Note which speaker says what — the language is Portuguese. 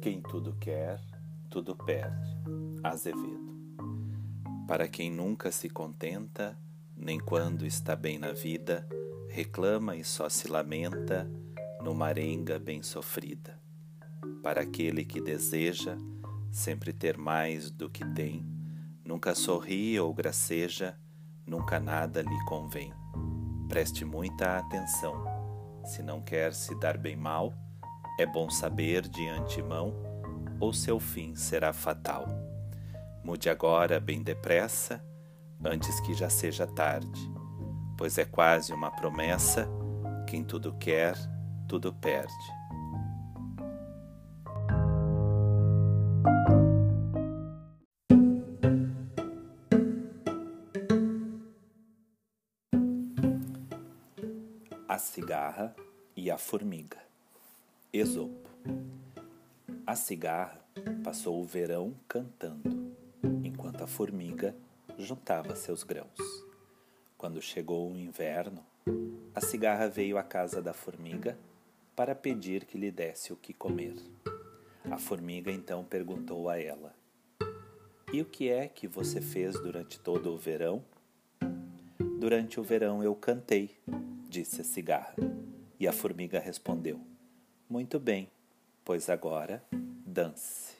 Speaker 1: Quem tudo quer, tudo perde. Azevedo. Para quem nunca se contenta, nem quando está bem na vida, reclama e só se lamenta numa arenga bem sofrida. Para aquele que deseja sempre ter mais do que tem, nunca sorri ou graceja, nunca nada lhe convém. Preste muita atenção. Se não quer se dar bem mal, é bom saber de antemão, ou seu fim será fatal. Mude agora bem depressa, antes que já seja tarde, pois é quase uma promessa: quem tudo quer, tudo perde. A cigarra e a formiga. Esopo. A cigarra passou o verão cantando, enquanto a formiga juntava seus grãos. Quando chegou o inverno, a cigarra veio à casa da formiga para pedir que lhe desse o que comer. A formiga então perguntou a ela: E o que é que você fez durante todo o verão? Durante o verão eu cantei, disse a cigarra. E a formiga respondeu: muito bem, pois agora dance.